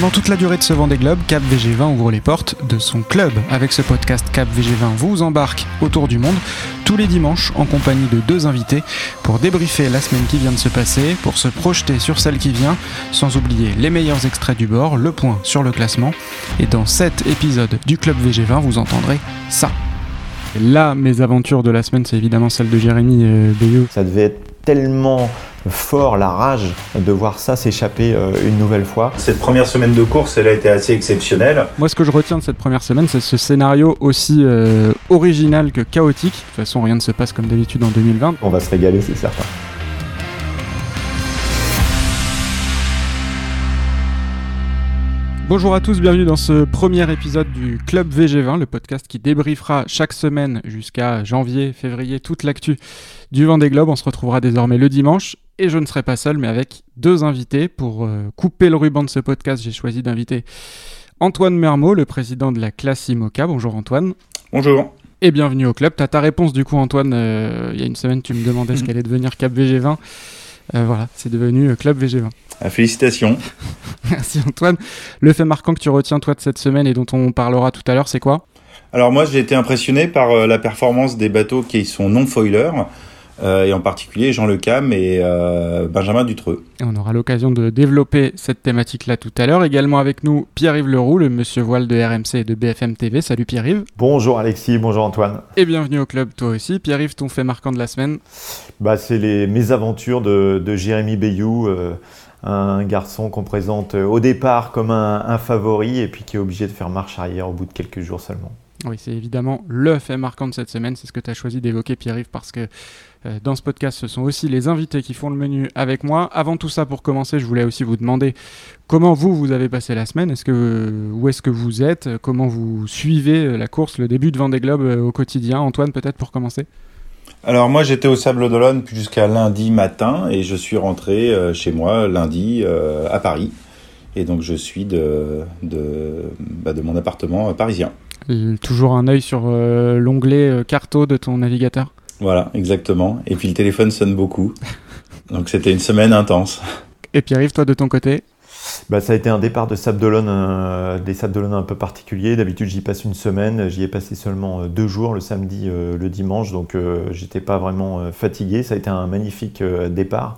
Pendant toute la durée de ce Vendée Globe, Cap VG20 ouvre les portes de son club. Avec ce podcast, Cap VG20 vous embarque autour du monde tous les dimanches en compagnie de deux invités pour débriefer la semaine qui vient de se passer, pour se projeter sur celle qui vient, sans oublier les meilleurs extraits du bord, le point sur le classement. Et dans cet épisode du Club VG20, vous entendrez ça. Là, mes aventures de la semaine, c'est évidemment celle de Jérémy euh, Bayou. Ça devait être tellement fort la rage de voir ça s'échapper euh, une nouvelle fois. Cette première semaine de course, elle a été assez exceptionnelle. Moi, ce que je retiens de cette première semaine, c'est ce scénario aussi euh, original que chaotique. De toute façon, rien ne se passe comme d'habitude en 2020. On va se régaler, c'est certain. Bonjour à tous, bienvenue dans ce premier épisode du Club VG20, le podcast qui débriefera chaque semaine jusqu'à janvier, février, toute l'actu du Vendée Globe. On se retrouvera désormais le dimanche et je ne serai pas seul mais avec deux invités. Pour euh, couper le ruban de ce podcast, j'ai choisi d'inviter Antoine Mermot, le président de la classe IMOCA. Bonjour Antoine. Bonjour. Et bienvenue au club. Tu as ta réponse du coup Antoine, euh, il y a une semaine tu me demandais ce qu'allait devenir Cap VG20. Euh, voilà, c'est devenu Club VG20. Ah, félicitations. Merci Antoine. Le fait marquant que tu retiens toi de cette semaine et dont on parlera tout à l'heure, c'est quoi? Alors moi j'ai été impressionné par euh, la performance des bateaux qui sont non foilers. Euh, et en particulier Jean Le Cam et euh, Benjamin Dutreux. Et on aura l'occasion de développer cette thématique-là tout à l'heure. Également avec nous Pierre-Yves Leroux, le monsieur voile de RMC et de BFM TV. Salut Pierre-Yves. Bonjour Alexis, bonjour Antoine. Et bienvenue au club toi aussi. Pierre-Yves, ton fait marquant de la semaine? Bah, C'est les mésaventures de, de Jérémy Bayou. un garçon qu'on présente au départ comme un, un, favori et puis qui est obligé de faire marche arrière au bout de quelques jours seulement. Oui, c'est évidemment le fait marquant de cette semaine. C'est ce que tu as choisi d'évoquer, Pierre-Yves, parce que euh, dans ce podcast, ce sont aussi les invités qui font le menu avec moi. Avant tout ça, pour commencer, je voulais aussi vous demander comment vous, vous avez passé la semaine. Est-ce que, où est-ce que vous êtes? Comment vous suivez la course, le début de Vendée Globe euh, au quotidien? Antoine, peut-être pour commencer alors moi j'étais au Sable d'Olonne jusqu'à lundi matin et je suis rentré euh, chez moi lundi à Paris et donc je suis de, de, bah, de mon appartement parisien. Toujours un œil sur l'onglet carto de ton navigateur voilà, exactement. Et puis le téléphone sonne beaucoup. Donc c'était une semaine intense. Et puis arrive toi de ton côté bah, ça a été un départ de Sable euh, des Sables d'Olonne un peu particulier. D'habitude, j'y passe une semaine. J'y ai passé seulement euh, deux jours, le samedi, euh, le dimanche. Donc, j'étais pas vraiment fatigué. Ça a été un magnifique départ.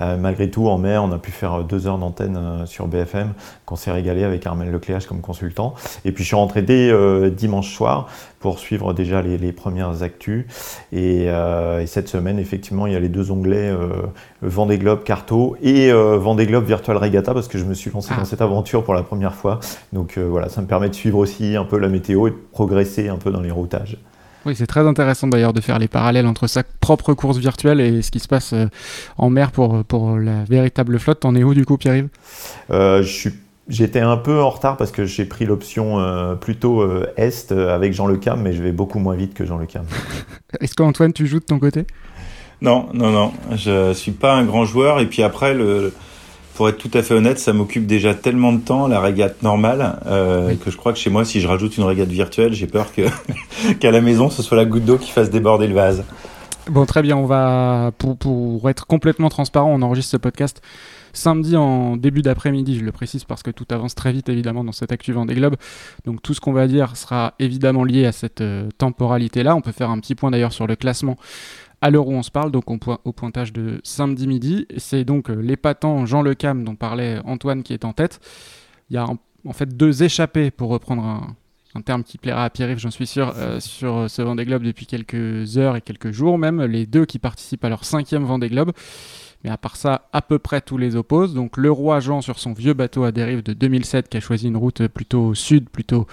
Malgré tout, en mer, on a pu faire deux heures d'antenne sur BFM, qu'on s'est régalé avec Armel Lecléage comme consultant. Et puis, je suis rentré dès dimanche soir pour suivre déjà les, premières actus. Et, cette semaine, effectivement, il y a les deux onglets Vendée Globe Carto et Vendée Globe Virtual Regatta parce que je me suis lancé dans ah. cette aventure pour la première fois. Donc euh, voilà, ça me permet de suivre aussi un peu la météo et de progresser un peu dans les routages. Oui, c'est très intéressant d'ailleurs de faire les parallèles entre sa propre course virtuelle et ce qui se passe euh, en mer pour, pour la véritable flotte. T'en es où du coup, Pierre-Yves? Euh, J'étais un peu en retard parce que j'ai pris l'option plutôt Est avec Jean Le Cam, mais je vais beaucoup moins vite que Jean Le Cam. Est-ce qu'Antoine, tu joues de ton côté? Non, non, non. Je suis pas un grand joueur. Et puis après, le, pour être tout à fait honnête, ça m'occupe déjà tellement de temps la régate normale euh, que je crois que chez moi, si je rajoute une régate virtuelle, j'ai peur que qu'à la maison, ce soit la goutte d'eau qui fasse déborder le vase. Bon, très bien. On va pour, pour être complètement transparent, on enregistre ce podcast samedi en début d'après-midi, je le précise parce que tout avance très vite évidemment dans cette actu des globes. Donc tout ce qu'on va dire sera évidemment lié à cette euh, temporalité-là. On peut faire un petit point d'ailleurs sur le classement à l'heure où on se parle, donc au pointage de samedi midi. C'est donc euh, l'épatant Jean Le Cam dont parlait Antoine qui est en tête. Il y a en, fait deux échappés, pour reprendre un, terme qui plaira à Pierre-Yves, j'en suis sûr, euh, sur ce Vendée Globe depuis quelques heures et quelques jours même. Les deux qui participent à leur cinquième Vendée Globe. Mais à part ça, à peu près tous les opposent. Donc le roi Jean sur son vieux bateau à dérive de 2007 qui a choisi une route plutôt sud, plutôt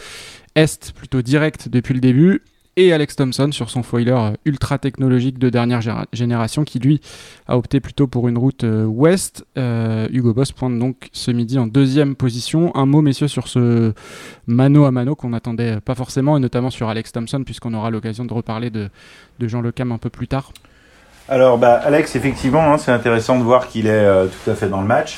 est, plutôt directe depuis le début et Alex Thompson sur son foiler euh, ultra technologique de dernière génération qui lui a opté plutôt pour une route euh, ouest. Euh, Hugo Boss pointe donc ce midi en deuxième position. Un mot messieurs sur ce mano à mano qu'on n'attendait pas forcément et notamment sur Alex Thompson puisqu'on aura l'occasion de reparler de, Jean Le Cam un peu plus tard. Alors bah, Alex effectivement hein, c'est intéressant de voir qu'il est tout à fait dans le match.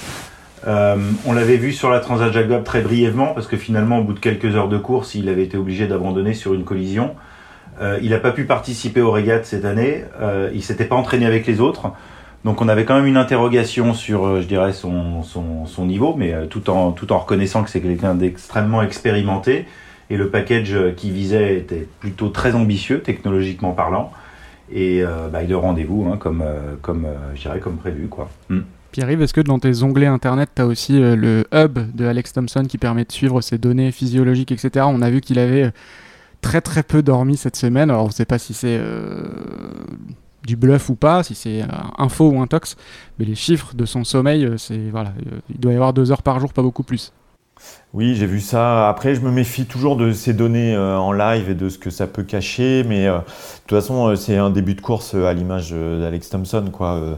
on l'avait vu sur la Transat Jacques très brièvement parce que finalement au bout de quelques heures de course il avait été obligé d'abandonner sur une collision. Euh, il n'a pas pu participer aux régates cette année. Euh, il s'était pas entraîné avec les autres. Donc on avait quand même une interrogation sur, je dirais, son, son, son niveau, mais tout en, tout en reconnaissant que c'est quelqu'un d'extrêmement expérimenté. Et le package qui visait était plutôt très ambitieux, technologiquement parlant. Et bah, il est au rendez-vous, hein, comme, comme, je dirais, comme prévu. Quoi. Hmm. Pierre-Yves, est-ce que dans tes onglets internet, tu as aussi euh, le hub de Alex Thompson qui permet de suivre ses données physiologiques, etc. On a vu qu'il avait euh, très très peu dormi cette semaine. Alors on ne sait pas si c'est euh, du bluff ou pas, si c'est info ou intox, mais les chiffres de son sommeil, c'est voilà, il doit y avoir deux heures par jour, pas beaucoup plus. Oui, j'ai vu ça. Après, je me méfie toujours de ces données euh, en live et de ce que ça peut cacher. Mais euh, de toute façon, euh, c'est un début de course à l'image d'Alex Thompson. Quoi.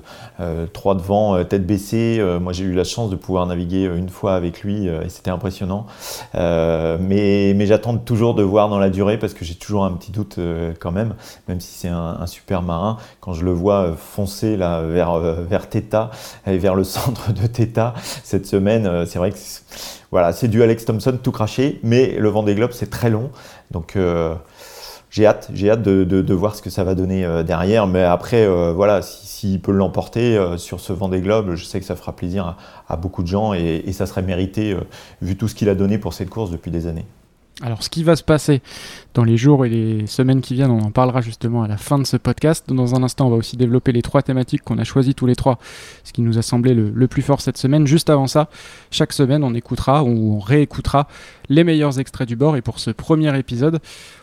trois devant, tête baissée. moi, j'ai eu la chance de pouvoir naviguer une fois avec lui et c'était impressionnant. mais j'attends toujours de voir dans la durée parce que j'ai toujours un petit doute quand même, même si c'est un, super marin. Quand je le vois foncer là, vers, vers Theta et vers le centre de Theta cette semaine, c'est vrai que voilà, c'est du Alex Thompson tout craché, mais le Vendée Globe c'est très long, donc euh, j'ai hâte, j'ai hâte de, voir ce que ça va donner euh, derrière. Mais après, euh, voilà, s'il peut l'emporter sur ce Vendée Globe, je sais que ça fera plaisir à, beaucoup de gens et ça serait mérité vu tout ce qu'il a donné pour cette course depuis des années. Alors, ce qui va se passer dans les jours et les semaines qui viennent, on en parlera justement à la fin de ce podcast. Dans un instant, on va aussi développer les trois thématiques qu'on a choisies tous les trois, ce qui nous a semblé le, plus fort cette semaine. Juste avant ça, chaque semaine, on écoutera ou on réécoutera les meilleurs extraits du bord. Et pour ce premier épisode,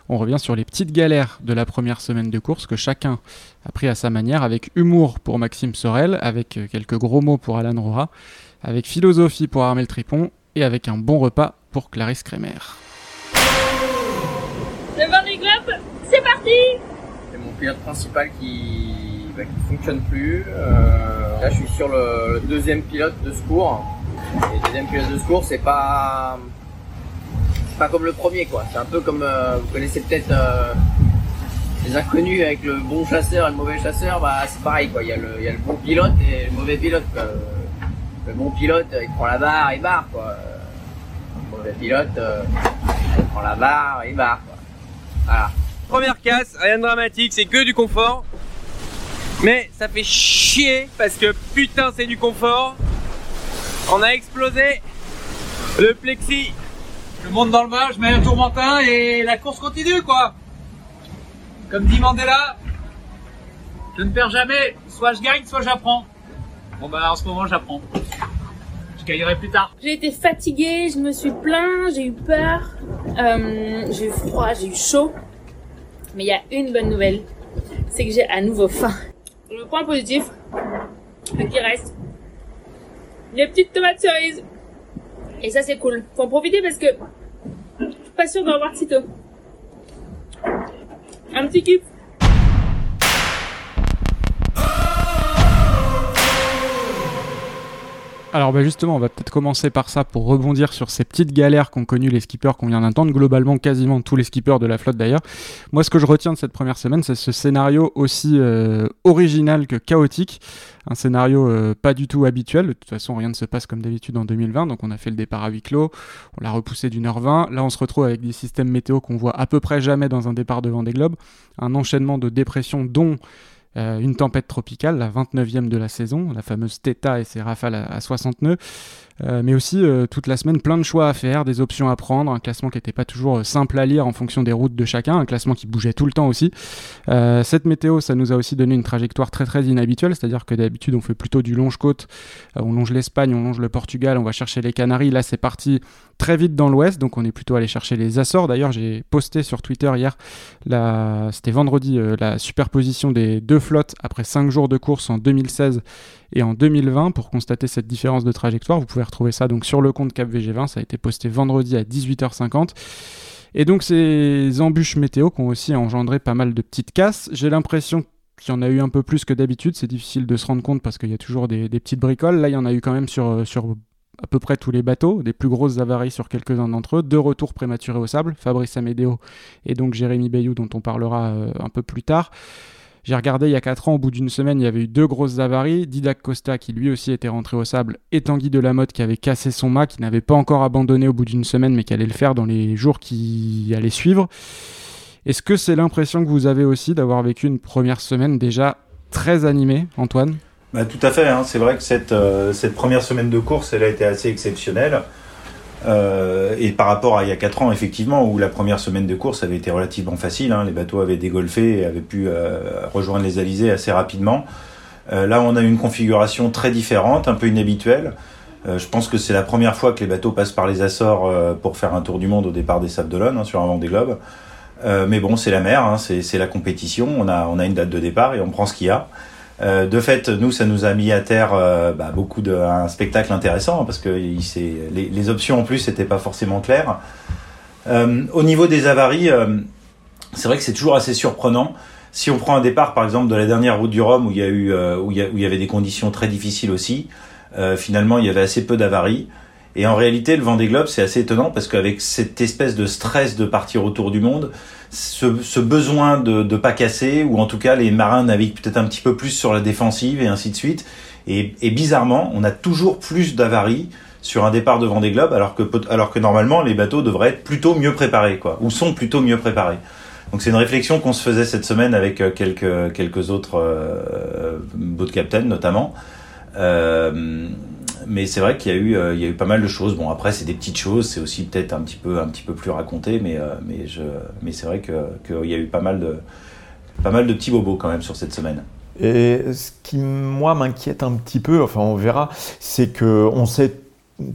on revient sur les petites galères de la première semaine de course que chacun a pris à sa manière, avec humour pour Maxime Sorel, avec quelques gros mots pour Alan Rora, avec philosophie pour Armel Tripon et avec un bon repas pour Clarisse Kremer. C'est parti C'est mon pilote principal qui bah, qui fonctionne plus. Euh, là, je suis sur le, deuxième pilote de secours. Et le deuxième pilote de secours, c'est pas pas comme le premier, quoi. C'est un peu comme euh, vous connaissez peut-être euh, les inconnus avec le bon chasseur et le mauvais chasseur. Bah, c'est pareil, quoi. Il y, a le, bon pilote et le mauvais pilote. Le bon pilote, il prend la barre, il barre, quoi. Le mauvais pilote, il prend la barre, il barre. Voilà. Première casse, rien de dramatique, c'est que du confort. Mais ça fait chier parce que putain c'est du confort. On a explosé le plexi. Je monte dans le bas, je mets un tourmentin et la course continue quoi. Comme dit Mandela, je ne perds jamais, soit je gagne, soit j'apprends. Bon bah en ce moment j'apprends. J'ai été fatiguée, je me suis plaint, j'ai eu peur, euh, j'ai eu froid, j'ai eu chaud. Mais il y a une bonne nouvelle, c'est que j'ai à nouveau faim. Le point positif, c'est qu'il reste les petites tomates cerises. Et ça c'est cool. Faut en profiter parce que je suis pas sûre d'en avoir tôt. Un petit kiff. Alors bah justement, on va peut-être commencer par ça pour rebondir sur ces petites galères qu'ont connues les skippers qu'on vient d'entendre, globalement quasiment tous les skippers de la flotte d'ailleurs. Moi ce que je retiens de cette première semaine, c'est ce scénario aussi euh, original que chaotique, un scénario euh, pas du tout habituel, de toute façon rien ne se passe comme d'habitude en 2020, donc on a fait le départ à huis clos, on l'a repoussé d'une heure 20, là on se retrouve avec des systèmes météo qu'on voit à peu près jamais dans un départ de Vendée Globe, un enchaînement de dépressions dont une tempête tropicale, la 29e de la saison, la fameuse Theta et ses rafales à, 60 nœuds. Euh, mais aussi euh, toute la semaine plein de choix à faire, des options à prendre, un classement qui n'était pas toujours simple à lire en fonction des routes de chacun, un classement qui bougeait tout le temps aussi. cette météo, ça nous a aussi donné une trajectoire très très inhabituelle, c'est-à-dire que d'habitude on fait plutôt du longe-côte, on longe l'Espagne, on longe le Portugal, on va chercher les Canaries, là c'est parti très vite dans l'ouest, donc on est plutôt allé chercher les Açores. D'ailleurs j'ai posté sur Twitter hier, c'était vendredi, la superposition des deux flotte après 5 jours de course en 2016 et en 2020 pour constater cette différence de trajectoire. Vous pouvez retrouver ça donc sur le compte CapVG20, ça a été posté vendredi à 18h50. Et donc ces embûches météo qui ont aussi engendré pas mal de petites casses. J'ai l'impression qu'il y en a eu un peu plus que d'habitude, c'est difficile de se rendre compte parce qu'il y a toujours des, petites bricoles. Là, il y en a eu quand même sur, sur à peu près tous les bateaux, des plus grosses avaries sur quelques-uns d'entre eux, deux retours prématurés au sable, Fabrice Amédéo et donc Jérémy Bayou dont on parlera euh, un peu plus tard. J'ai regardé il y a 4 ans, au bout d'une semaine, il y avait eu deux grosses avaries. Didac Costa qui lui aussi était rentré au sable et Tanguy Delamotte qui avait cassé son mât, qui n'avait pas encore abandonné au bout d'une semaine mais qui allait le faire dans les jours qui allaient suivre. Est-ce que c'est l'impression que vous avez aussi d'avoir vécu une première semaine déjà très animée, Antoine? Bah, tout à fait, hein. c'est vrai que cette, cette première semaine de course, elle a été assez exceptionnelle. Euh, et par rapport à il y a 4 ans, effectivement, où la première semaine de course avait été relativement facile, hein, les bateaux avaient dégolfé et avaient pu euh, rejoindre les alizés assez rapidement. Euh, là, on a une configuration très différente, un peu inhabituelle. je pense que c'est la première fois que les bateaux passent par les Açores pour faire un tour du monde au départ des Sables d'Olonne, hein, sur un Vendée Globe. mais bon, c'est la mer, hein, c'est la compétition. On a, on a une date de départ et on prend ce qu'il y a. Euh, de fait, nous, ça nous a mis à terre euh, bah, beaucoup de un spectacle intéressant parce que les, options en plus n'étaient pas forcément claires. Euh, au niveau des avaries, c'est vrai que c'est toujours assez surprenant. Si on prend un départ, par exemple, de la dernière route du Rhum où il y a eu où il y, avait des conditions très difficiles aussi, finalement, il y avait assez peu d'avaries. Et en réalité, le Vendée Globe, c'est assez étonnant parce qu'avec cette espèce de stress de partir autour du monde, ce, besoin de ne pas casser, ou en tout cas les marins naviguent peut-être un petit peu plus sur la défensive et ainsi de suite. Et, bizarrement, on a toujours plus d'avaries sur un départ de Vendée Globe, alors que, alors que normalement les bateaux devraient être plutôt mieux préparés, quoi, ou sont plutôt mieux préparés. Donc c'est une réflexion qu'on se faisait cette semaine avec euh, quelques, quelques autres euh, boat captains notamment. Euh, mais c'est vrai qu'il y a eu, euh, il y a eu pas mal de choses. Bon, après, c'est des petites choses, c'est aussi peut-être un petit peu, un petit peu plus raconté, mais, euh, mais, je, mais c'est vrai qu'il y a eu pas mal, de, pas mal de petits bobos quand même sur cette semaine. Et ce qui, moi, m'inquiète un petit peu, enfin, on verra, c'est qu'on sait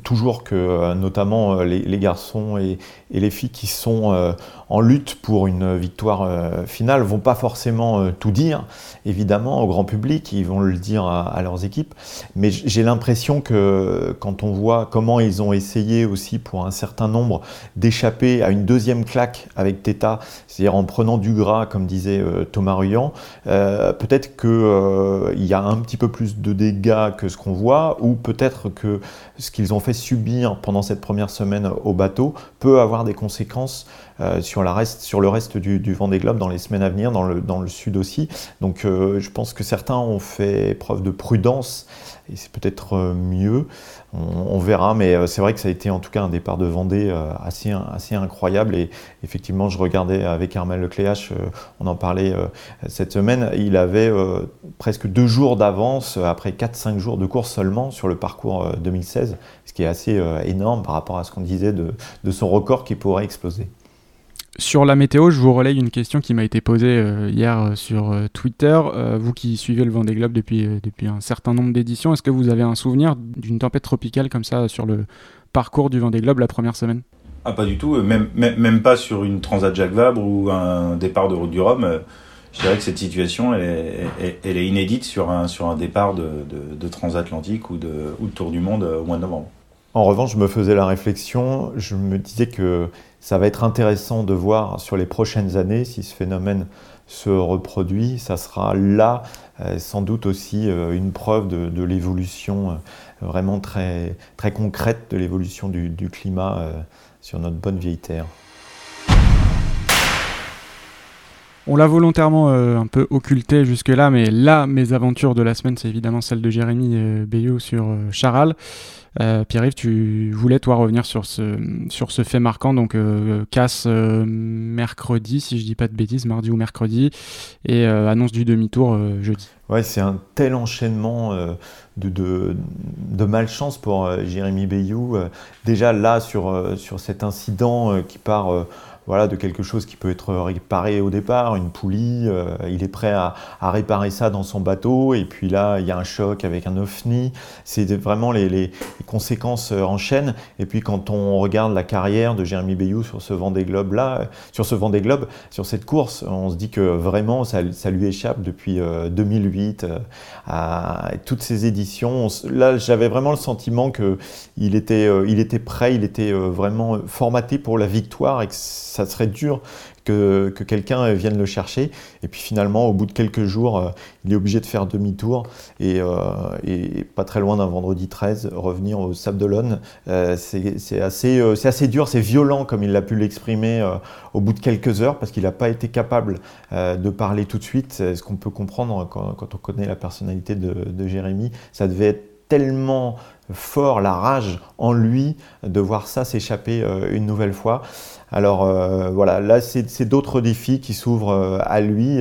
toujours que euh, notamment les, les garçons et, les filles qui sont en lutte pour une victoire euh, finale vont pas forcément euh, tout dire, évidemment, au grand public, ils vont le dire à, leurs équipes. Mais j'ai l'impression que quand on voit comment ils ont essayé aussi pour un certain nombre d'échapper à une deuxième claque avec Teta, c'est-à-dire en prenant du gras, comme disait euh, Thomas Ruyant, peut-être qu'il y a un petit peu plus de dégâts que ce qu'on voit, ou peut-être que ce qu'ils ont fait subir pendant cette première semaine au bateau peut avoir des conséquences euh, sur, le reste du, Vendée Globe dans les semaines à venir, dans le, sud aussi. Donc euh, je pense que certains ont fait preuve de prudence et c'est peut-être euh, mieux. On, verra, mais c'est vrai que ça a été en tout cas un départ de Vendée assez, incroyable. Et effectivement, je regardais avec Armel Lecléache, on en parlait cette semaine, il avait presque deux jours d'avance après 4-5 jours de course seulement sur le parcours 2016, ce qui est assez énorme par rapport à ce qu'on disait de son record qui pourrait exploser. Sur la météo, je vous relaye une question qui m'a été posée euh, hier euh, sur euh, Twitter. vous qui suivez le Vendée Globe depuis, depuis un certain nombre d'éditions, est-ce que vous avez un souvenir d'une tempête tropicale comme ça sur le parcours du Vendée Globe la première semaine? Ah, pas du tout, même, même, pas sur une Transat Jacques Vabre ou un départ de Route du Rhum. Je dirais que cette situation, elle est, elle est inédite sur un, sur un départ de, de, transatlantique ou de, ou de Tour du Monde au mois de novembre. En revanche, je me faisais la réflexion, je me disais que ça va être intéressant de voir sur les prochaines années si ce phénomène se reproduit. Ça sera là euh, sans doute aussi euh, une preuve de, l'évolution euh, vraiment très, très concrète de l'évolution du, climat sur notre bonne vieille Terre. On l'a volontairement un peu occulté jusque-là, mais là, mes aventures de la semaine, c'est évidemment celle de Jérémy Bayou sur Charal. Euh, Pierre-Yves, tu voulais toi revenir sur ce, sur ce fait marquant, donc euh, casse euh, mercredi, si je dis pas de bêtises, mardi ou mercredi, et annonce du demi-tour jeudi. Ouais, c'est un tel enchaînement de, de, malchance pour Jérémy Bayou. déjà là, sur, sur cet incident qui part voilà, de quelque chose qui peut être réparé au départ, une poulie, euh, il est prêt à, réparer ça dans son bateau, et puis là, il y a un choc avec un ovni, c'est vraiment les, conséquences euh, enchaînent, et puis quand on regarde la carrière de Jérémy Bayou sur ce Vendée Globe là, sur ce Globe, sur cette course, on se dit que vraiment ça, lui échappe depuis 2008 euh, à toutes ces éditions. là, j'avais vraiment le sentiment que il était, était prêt, il était vraiment formaté pour la victoire, ça serait dur que, quelqu'un vienne le chercher. Et puis finalement, au bout de quelques jours, euh, il est obligé de faire demi-tour et, euh, pas très loin d'un vendredi 13, revenir au Sable d'Olonne. Euh, c'est assez, assez dur, c'est violent comme il l'a pu l'exprimer au bout de quelques heures parce qu'il n'a pas été capable de parler tout de suite. Ce qu'on peut comprendre quand, on connaît la personnalité de, de Jérémy, ça devait être tellement fort, la rage en lui de voir ça s'échapper une nouvelle fois. Alors voilà, là c'est d'autres défis qui s'ouvrent à lui.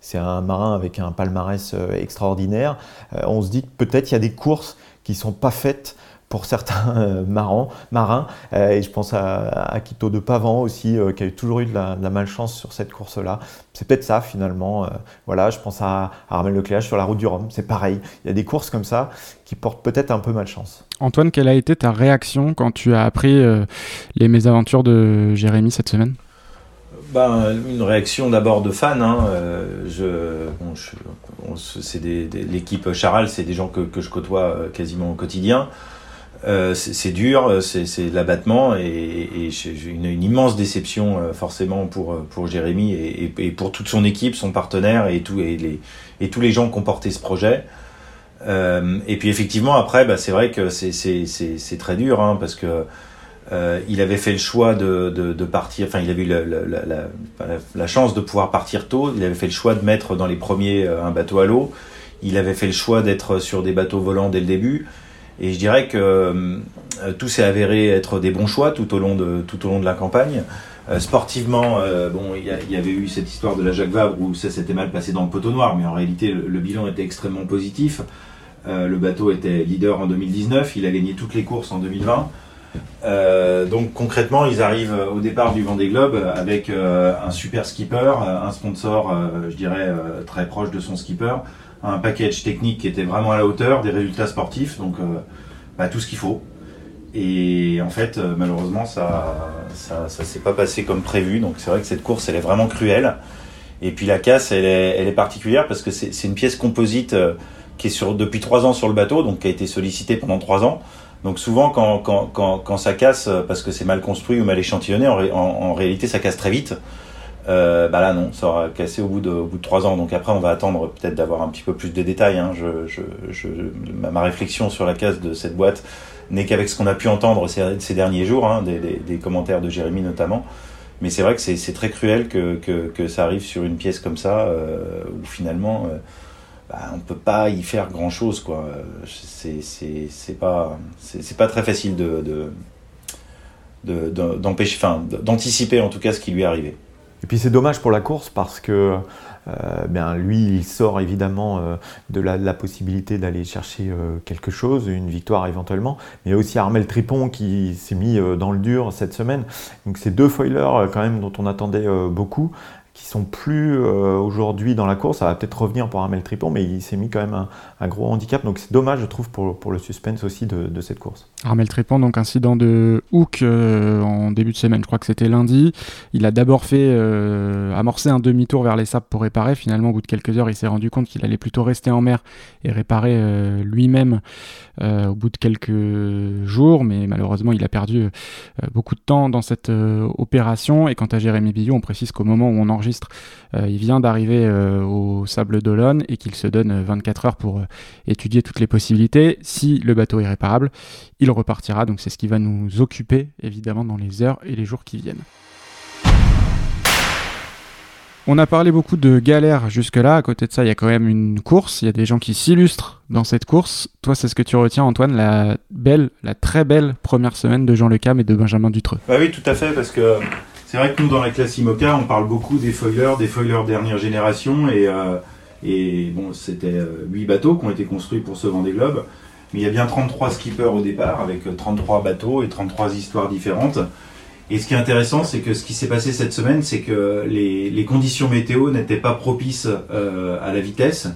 c'est un marin avec un palmarès extraordinaire. on se dit que peut-être il y a des courses qui sont pas faites pour certains euh, marins. marins. Euh, et je pense à, à Quito de Pavan aussi, euh, qui a toujours eu de la, malchance sur cette course-là. C'est peut-être ça finalement. voilà, je pense à, Armel Lecléage sur la route du Rhum. C'est pareil. Il y a des courses comme ça qui portent peut-être un peu malchance. Antoine, quelle a été ta réaction quand tu as appris les mésaventures de Jérémy cette semaine? Ben, une réaction d'abord de fans. Hein. c'est l'équipe Charal, c'est des gens que, que, je côtoie quasiment au quotidien. Euh, c'est dur, euh, c'est l'abattement et, une, immense déception euh, forcément pour, Jérémy et, pour toute son équipe, son partenaire et, tous les gens qui ont porté ce projet. Et puis effectivement après, bah, c'est vrai que c'est très dur hein, parce que euh, il avait fait le choix de, partir, enfin il avait eu la, chance de pouvoir partir tôt, il avait fait le choix de mettre dans les premiers un bateau à l'eau, il avait fait le choix d'être sur des bateaux volants dès le début. Et je dirais que euh, tout s'est avéré être des bons choix tout au long de, tout au long de la campagne. Euh, sportivement, euh, bon, il y, y, avait eu cette histoire de la Jacques Vabre où ça s'était mal passé dans le poteau noir, mais en réalité le, bilan était extrêmement positif. le bateau était leader en 2019, il a gagné toutes les courses en 2020. donc concrètement, ils arrivent au départ du Vendée Globe avec un super skipper, un sponsor, je dirais, très proche de son skipper, un package technique qui était vraiment à la hauteur, des résultats sportifs, donc euh, bah, tout ce qu'il faut. Et en fait, euh, malheureusement, ça, ça, ça s'est pas passé comme prévu. Donc c'est vrai que cette course, elle est vraiment cruelle. Et puis la casse, elle est, elle est particulière parce que c'est une pièce composite euh, qui est sur, depuis trois ans sur le bateau, donc qui a été sollicitée pendant trois ans. Donc souvent, quand, quand, quand, ça casse parce que c'est mal construit ou mal échantillonné, en réalité, ça casse très vite. Euh, bah là non, ça aura cassé au bout de, trois ans. Donc après, on va attendre peut-être d'avoir un petit peu plus de détails. Hein. Ma, réflexion sur la casse de cette boîte n'est qu'avec ce qu'on a pu entendre ces, ces derniers jours, hein, des, commentaires de Jérémy notamment. Mais c'est vrai que c'est très cruel que, ça arrive sur une pièce comme ça, euh, où finalement, euh, bah, on peut pas y faire grand chose, quoi. C'est pas, très facile de, d'anticiper en tout cas ce qui lui est arrivé. Et puis c'est dommage pour la course parce que euh, bien, lui, il sort évidemment euh, de, la, possibilité d'aller chercher euh, quelque chose, une victoire éventuellement. Mais il y a aussi Armel Tripon qui s'est mis dans le dur cette semaine. Donc c'est deux foilers quand même dont on attendait beaucoup qui sont plus euh, aujourd'hui dans la course. Ça va peut-être revenir pour Armel Tripon, mais il s'est mis quand même un, gros handicap. Donc c'est dommage, je trouve, pour, le suspense aussi de, cette course. Armel Tripon, donc incident de hook euh, en début de semaine, je crois que c'était lundi. Il a d'abord fait euh, amorcer un demi-tour vers les sables pour réparer. Finalement, au bout de quelques heures, il s'est rendu compte qu'il allait plutôt rester en mer et réparer lui-même au bout de quelques jours. Mais malheureusement, il a perdu beaucoup de temps dans cette opération. Et quant à Jérémy Billot, on précise qu'au moment où on enregistre euh, il vient d'arriver euh, au Sable d'Olonne et qu'il se donne 24 heures pour euh, étudier toutes les possibilités. Si le bateau est réparable, il repartira. Donc c'est ce qui va nous occuper évidemment dans les heures et les jours qui viennent. On a parlé beaucoup de galères jusque-là. À côté de ça, il y a quand même une course. Il y a des gens qui s'illustrent dans cette course. Toi, c'est ce que tu retiens, Antoine, la belle, la très belle première semaine de Jean Lecam et de Benjamin Dutreux. Bah oui, tout à fait, parce que c'est vrai que nous, dans la classe IMOCA, on parle beaucoup des foilers, des foilers dernière génération, et, euh, bon, c'était euh, 8 bateaux qui ont été construits pour ce Vendée Globe, mais il y a bien 33 skippers au départ, avec 33 bateaux et 33 histoires différentes. Et ce qui est intéressant, c'est que ce qui s'est passé cette semaine, c'est que les, conditions météo n'étaient pas propices euh, à la vitesse,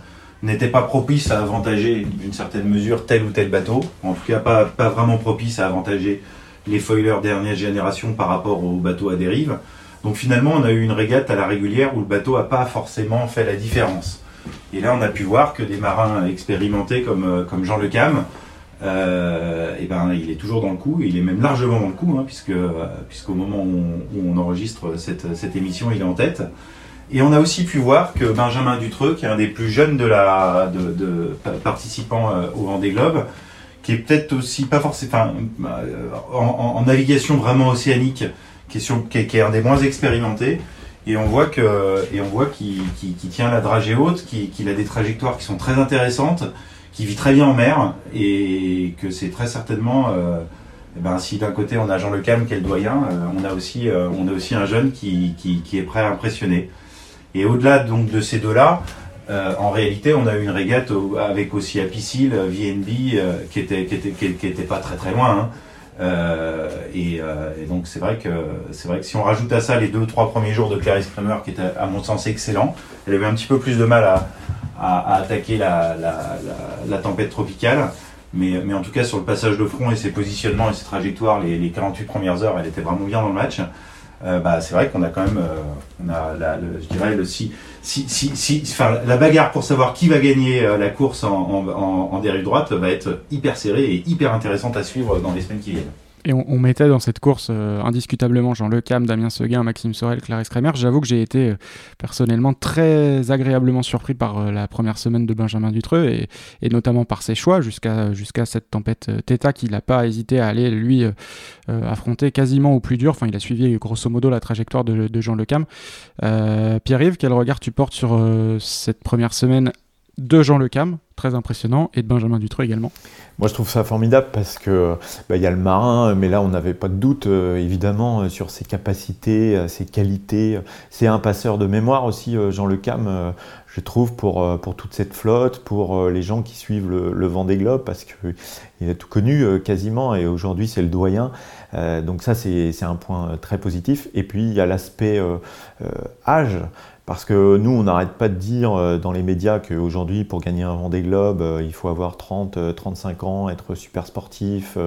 n'étaient pas propices à avantager d'une certaine mesure tel ou tel bateau, en tout cas pas, pas vraiment propices à avantager les foilers dernière génération par rapport aux bateaux à dérive. Donc finalement, on a eu une régate à la régulière où le bateau n'a pas forcément fait la différence. Et là, on a pu voir que des marins expérimentés comme, euh, comme Jean Le Cam, euh, et ben, il est toujours dans le coup, il est même largement dans le coup, hein, puisque, euh, puisqu'au moment où on, enregistre cette, cette émission, il est en tête. Et on a aussi pu voir que Benjamin Dutreux, qui est un des plus jeunes de la, de, participants au Vendée Globe, qui est peut-être aussi pas forcément, euh, en, navigation vraiment océanique, qui est, un des moins expérimentés. Et on voit que, qu'il qu qu tient la dragée haute, qu'il a des trajectoires qui sont très intéressantes, qui vit très bien en mer et que c'est très certainement eh ben, si d'un côté on a Jean Le Cam qui est le doyen, on a aussi on a aussi un jeune qui, qui, est prêt à impressionner. Et au-delà de ces deux-là, euh, en réalité, on a eu une régate avec aussi Apicil, VNB, euh, qui était pas très très loin. Hein. Euh, et, donc c'est vrai que vrai que si on rajoute à ça les deux trois premiers jours de Clarisse Kramer, qui était à mon sens excellent, elle avait un petit peu plus de mal à, attaquer la, tempête tropicale. Mais, mais en tout cas sur le passage de front et ses positionnements et ses trajectoires, les, les 48 premières heures, elle était vraiment bien dans le match. Euh, bah, c'est vrai qu'on a quand même, euh, on a la, le, je dirais le si, si, si, si, enfin, la bagarre pour savoir qui va gagner euh, la course en, en, en dérive droite va être hyper serrée et hyper intéressante à suivre dans les semaines qui viennent. Et on, on, mettait dans cette course euh, indiscutablement Jean Le Cam, Damien Seguin, Maxime Sorel, Clarisse Kramer. J'avoue que j'ai été euh, personnellement très agréablement surpris par euh, la première semaine de Benjamin Dutreux et, et notamment par ses choix jusqu'à jusqu'à cette tempête Theta qu'il n'a pas hésité à aller lui affronter quasiment au plus dur. Enfin, il a suivi grosso modo la trajectoire de, de Jean Le Cam. Pierre-Yves, quel regard tu portes sur cette première semaine de Jean Le Cam, très impressionnant, et de Benjamin Dutreux également. Moi, je trouve ça formidable parce que bah, il y a le marin, mais là, on n'avait pas de doute euh, évidemment sur ses capacités, euh, ses qualités. C'est un passeur de mémoire aussi, euh, Jean Le Cam, je trouve, pour, pour toute cette flotte, pour les gens qui suivent le, le Vendée Globe, parce qu'il a tout connu quasiment, et aujourd'hui, c'est le doyen. donc ça, c'est un point très positif. Et puis, il y a l'aspect âge. Parce que nous, on n'arrête pas de dire euh, dans les médias qu'aujourd'hui, pour gagner un Vendée Globe, euh, il faut avoir 30, 35 euh, ans, être super sportif,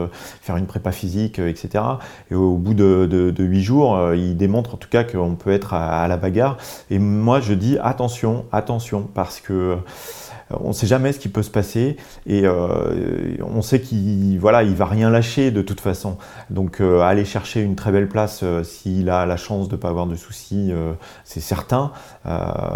faire une prépa physique, etc. Et au bout de, de, 8 jours, il démontre en tout cas qu'on peut être à, la bagarre. Et moi, je dis attention, attention, parce que on ne sait jamais ce qui peut se passer et euh, on sait qu'il voilà, il va rien lâcher de toute façon. Donc euh, aller chercher une très belle place euh, s'il a la chance de ne pas avoir de soucis, c'est certain.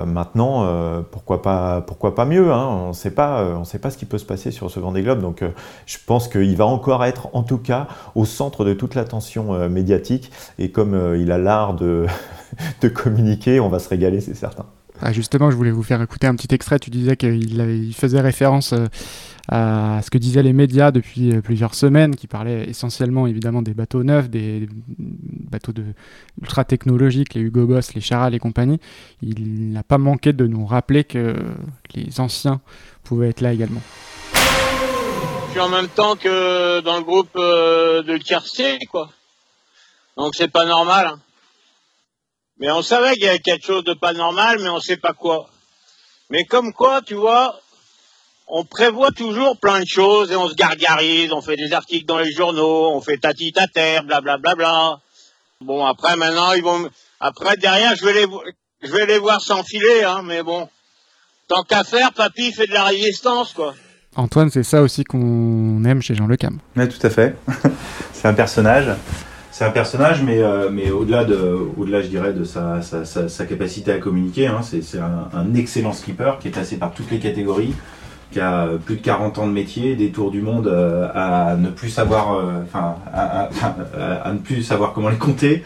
maintenant, pourquoi pas mieux hein On ne sait pas on sait pas ce qui peut se passer sur ce Vendée Globe. Donc je pense qu'il va encore être en tout cas au centre de toute l'attention médiatique et comme il a l'art de de communiquer, on va se régaler, c'est certain. Ah, justement, je voulais vous faire écouter un petit extrait. Tu disais qu'il faisait référence euh, à ce que disaient les médias depuis euh, plusieurs semaines, qui parlaient essentiellement évidemment des bateaux neufs, des bateaux de ultra technologiques, les Hugo Boss, les Charal et compagnie. Il n'a pas manqué de nous rappeler que les anciens pouvaient être là également. Je en même temps que dans le groupe euh, de tiercé, quoi. Donc c'est pas normal. Hein. Mais on savait qu'il y avait quelque chose de pas normal, mais on sait pas quoi. Mais comme quoi, tu vois, on prévoit toujours plein de choses et on se gargarise, on fait des articles dans les journaux, on fait tati terre, blablabla. Bla, bla. Bon, après, maintenant, ils vont, après, derrière, je vais les, je vais les voir s'enfiler, hein, mais bon. Tant qu'à faire, papy fait de la résistance, quoi. Antoine, c'est ça aussi qu'on aime chez Jean Le Cam. Oui, tout à fait. c'est un personnage c'est un personnage, mais, euh, au-delà, de, au-delà, je dirais, de sa, capacité à communiquer, hein, c'est, un, excellent skipper qui est passé par toutes les catégories, qui a plus de 40 ans de métier, des tours du monde euh, à ne plus savoir, euh, comment les compter,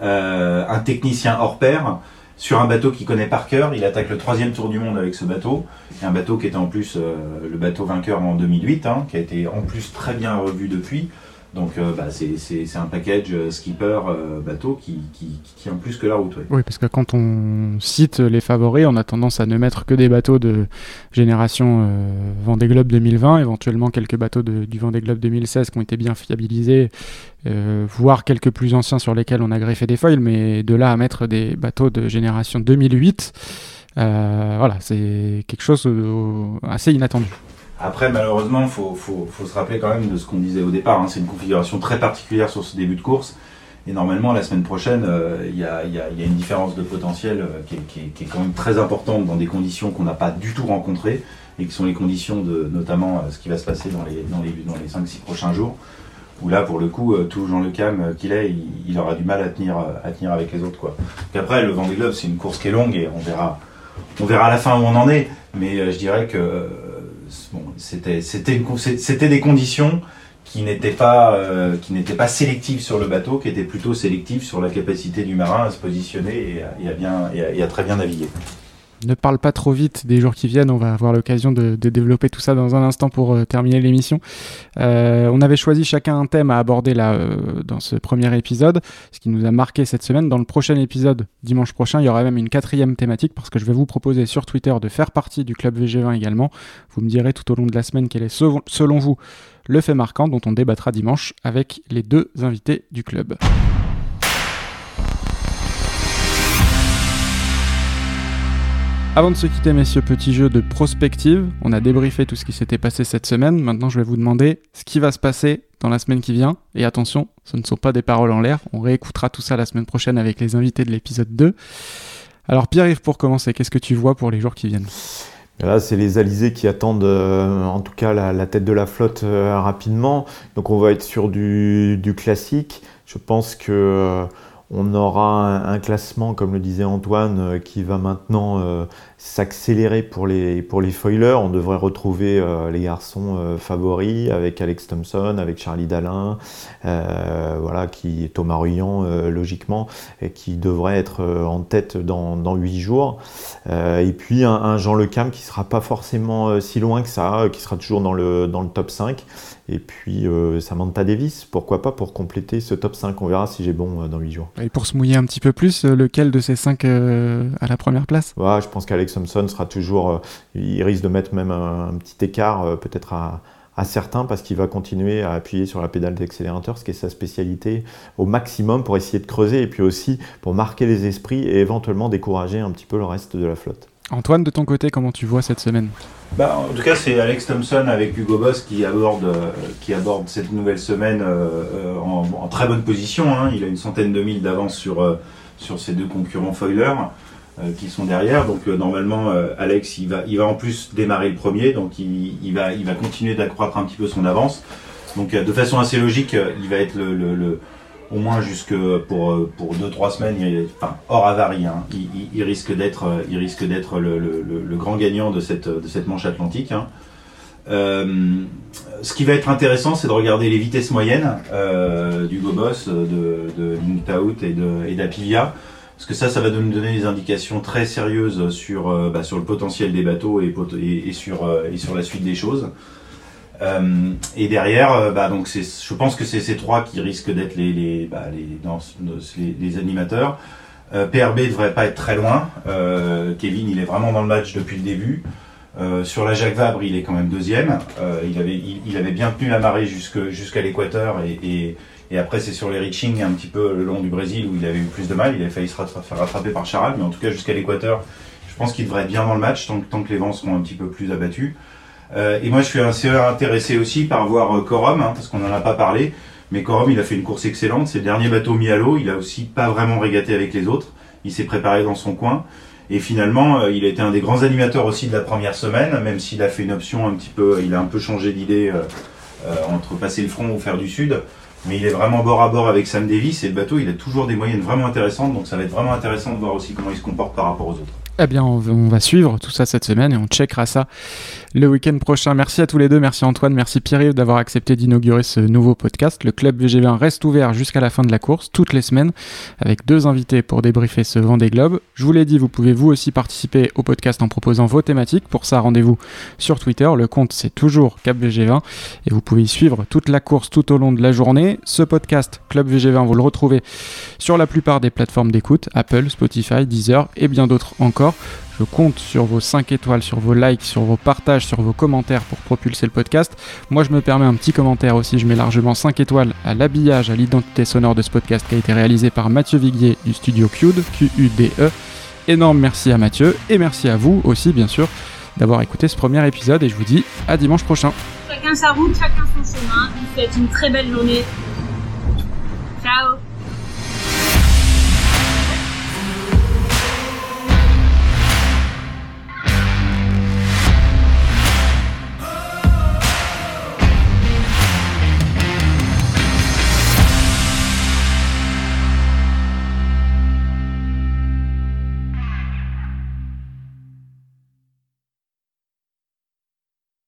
un technicien hors pair. Sur un bateau qu'il connaît par cœur, il attaque le troisième tour du monde avec ce bateau, un bateau qui était en plus le bateau vainqueur en 2008, hein, qui a été en plus très bien revu depuis. Donc euh, bah, c'est un package euh, skipper euh, bateau qui, qui, tient plus que la route. Oui, parce que quand on cite les favoris, on a tendance à ne mettre que des bateaux de génération Vendée Globe 2020, éventuellement quelques bateaux du Vendée Globe 2016 qui ont été bien fiabilisés, voire quelques plus anciens sur lesquels on a greffé des foils, mais de là à mettre des bateaux de génération 2008, voilà, c'est quelque chose assez inattendu. Après, malheureusement, il faut, faut, faut, se rappeler quand même de ce qu'on disait au départ. Hein. C'est une configuration très particulière sur ce début de course. Et normalement, la semaine prochaine, euh, il y, a, y, a, une différence de potentiel euh, qui, est, qui, est, qui, est, quand même très importante dans des conditions qu'on n'a pas du tout rencontrées et qui sont les conditions de notamment euh, ce qui va se passer dans les, dans les, dans les 5-6 prochains jours. Où là, pour le coup, tout Jean Le Cam qu'il est, il, aura du mal à tenir, à tenir avec les autres. Quoi. Après, le Vendée Globe, c'est une course qui est longue et on verra, on verra à la fin où on en est. Mais je dirais que c'était des conditions qui n'étaient pas euh, qui n'étaient pas sélectives sur le bateau, qui étaient plutôt sélectives sur la capacité du marin à se positionner et à, bien et à, très bien naviguer. Ne parle pas trop vite des jours qui viennent. On va avoir l'occasion de, développer tout ça dans un instant pour euh, terminer l'émission. Euh, on avait choisi chacun un thème à aborder euh, dans ce premier épisode, ce qui nous a marqué cette semaine. Dans le prochain épisode, dimanche prochain, il y aura même une quatrième thématique parce que je vais vous proposer sur Twitter de faire partie du club VG20 également. Vous me direz tout au long de la semaine quel est selon vous le fait marquant dont on débattra dimanche avec les deux invités du club. Avant de se quitter, messieurs, petit jeu de prospective. On a débriefé tout ce qui s'était passé cette semaine. Maintenant, je vais vous demander ce qui va se passer dans la semaine qui vient. Et attention, ce ne sont pas des paroles en l'air. On réécoutera tout ça la semaine prochaine avec les invités de l'épisode 2. Alors, Pierre-Yves, pour commencer, qu'est-ce que tu vois pour les jours qui viennent? Là, c'est les alizés qui attendent, euh, en tout cas, la, tête de la flotte euh, rapidement. Donc, on va être sur du, classique. Je pense que euh, on aura un, classement, comme le disait Antoine, qui va maintenant s'accélérer pour les, pour les foilers. On devrait retrouver euh, les garçons favoris avec Alex Thompson, avec Charlie Dalin, voilà, qui, Thomas Ruyant, logiquement, et qui devrait être en tête dans, dans 8 jours. et puis un, Jean Le Cam qui sera pas forcément si loin que ça, qui sera toujours dans le, dans le top 5 et puis euh, Samantha Davis, pourquoi pas pour compléter ce top 5. On verra si j'ai bon euh, dans 8 jours. Et pour se mouiller un petit peu plus, euh, lequel de ces 5 à la première place? Ouais, Je pense qu'Alex Thompson sera toujours. il risque de mettre même un, petit écart peut-être à, à certains parce qu'il va continuer à appuyer sur la pédale d'accélérateur, ce qui est sa spécialité, au maximum pour essayer de creuser et puis aussi pour marquer les esprits et éventuellement décourager un petit peu le reste de la flotte. Antoine, de ton côté, comment tu vois cette semaine? Bah, En tout cas, c'est Alex Thompson avec Hugo Boss qui aborde, euh, qui aborde cette nouvelle semaine euh, euh, en, très bonne position. Hein. Il a une centaine de milles d'avance sur, sur ses deux concurrents foilers qui sont derrière. Donc normalement, Alex, il va, il va en plus démarrer le premier, donc il, va, il va continuer d'accroître un petit peu son avance. Donc de façon assez logique, il va être le, au moins jusque pour euh, pour deux trois semaines, hors avarie, hein, il, risque d'être euh, le, grand gagnant de cette de cette manche atlantique. Hein. Euh, ce qui va être intéressant, c'est de regarder les vitesses moyennes euh, du Gobos, de, de et de et d'Apilia, parce que ça, ça va nous donner des indications très sérieuses sur bah, sur le potentiel des bateaux et, sur et sur la suite des choses. Euh, et derrière, euh, bah, donc je pense que c'est ces trois qui risquent d'être les, les, bah, les, les, animateurs. Euh, PRB devrait pas être très loin. Euh, Kevin, il est vraiment dans le match depuis le début. Euh, sur la Jacques Vabre, il est quand même deuxième. Euh, il, avait, il, avait bien tenu la marée jusqu'à l'équateur et, et, après c'est sur les reaching un petit peu le long du Brésil où il avait eu plus de mal. Il avait failli se faire rattraper par Charal, mais en tout cas jusqu'à l'équateur, je pense qu'il devrait être bien dans le match tant, que les vents seront un petit peu plus abattus. Euh, et moi, je suis assez intéressé aussi par voir Corum, hein, parce qu'on n'en a pas parlé. Mais Corum, il a fait une course excellente. C'est le dernier bateau mis à l'eau. Il a aussi pas vraiment régaté avec les autres. Il s'est préparé dans son coin. Et finalement, euh, il a été un des grands animateurs aussi de la première semaine, même s'il a fait une option un petit peu, il a un peu changé d'idée euh, entre passer le front ou faire du sud. Mais il est vraiment bord à bord avec Sam Davis et le bateau, il a toujours des moyennes vraiment intéressantes. Donc ça va être vraiment intéressant de voir aussi comment il se comporte par rapport aux autres. Eh bien, on va suivre tout ça cette semaine et on checkera ça le week-end prochain. Merci à tous les deux, merci Antoine, merci Pierre-Yves d'avoir accepté d'inaugurer ce nouveau podcast. Le club VG20 reste ouvert jusqu'à la fin de la course, toutes les semaines, avec deux invités pour débriefer ce Vendée Globe. Je vous l'ai dit, vous pouvez vous aussi participer au podcast en proposant vos thématiques. Pour ça, rendez-vous sur Twitter. Le compte, c'est toujours Cap VG20 et vous pouvez y suivre toute la course tout au long de la journée. Ce podcast, Club VG20, vous le retrouvez sur la plupart des plateformes d'écoute, Apple, Spotify, Deezer et bien d'autres encore. Je compte sur vos 5 étoiles, sur vos likes, sur vos partages, sur vos commentaaires pour propulser le podcast. Moi, je me permets un petit commentaire aussi. Je mets largement 5 étoiles à l'habillage, à l'identité sonore de ce podcast qui a été réalisé par Mathieu Viguier du studio QUD, Q-U-D-E. Énorme merci à Mathieu et merci à vous aussi, bien sûr, d'avoir écouté ce premier épisode. Et je vous dis à dimanche prochain. Chacun sa route, chacun son chemin. Vous souhaite une très belle journée